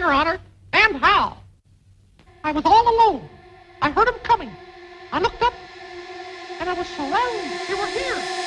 Your Honor, and how. I was all alone. I heard him coming. I looked up, and I was surrounded. They were here.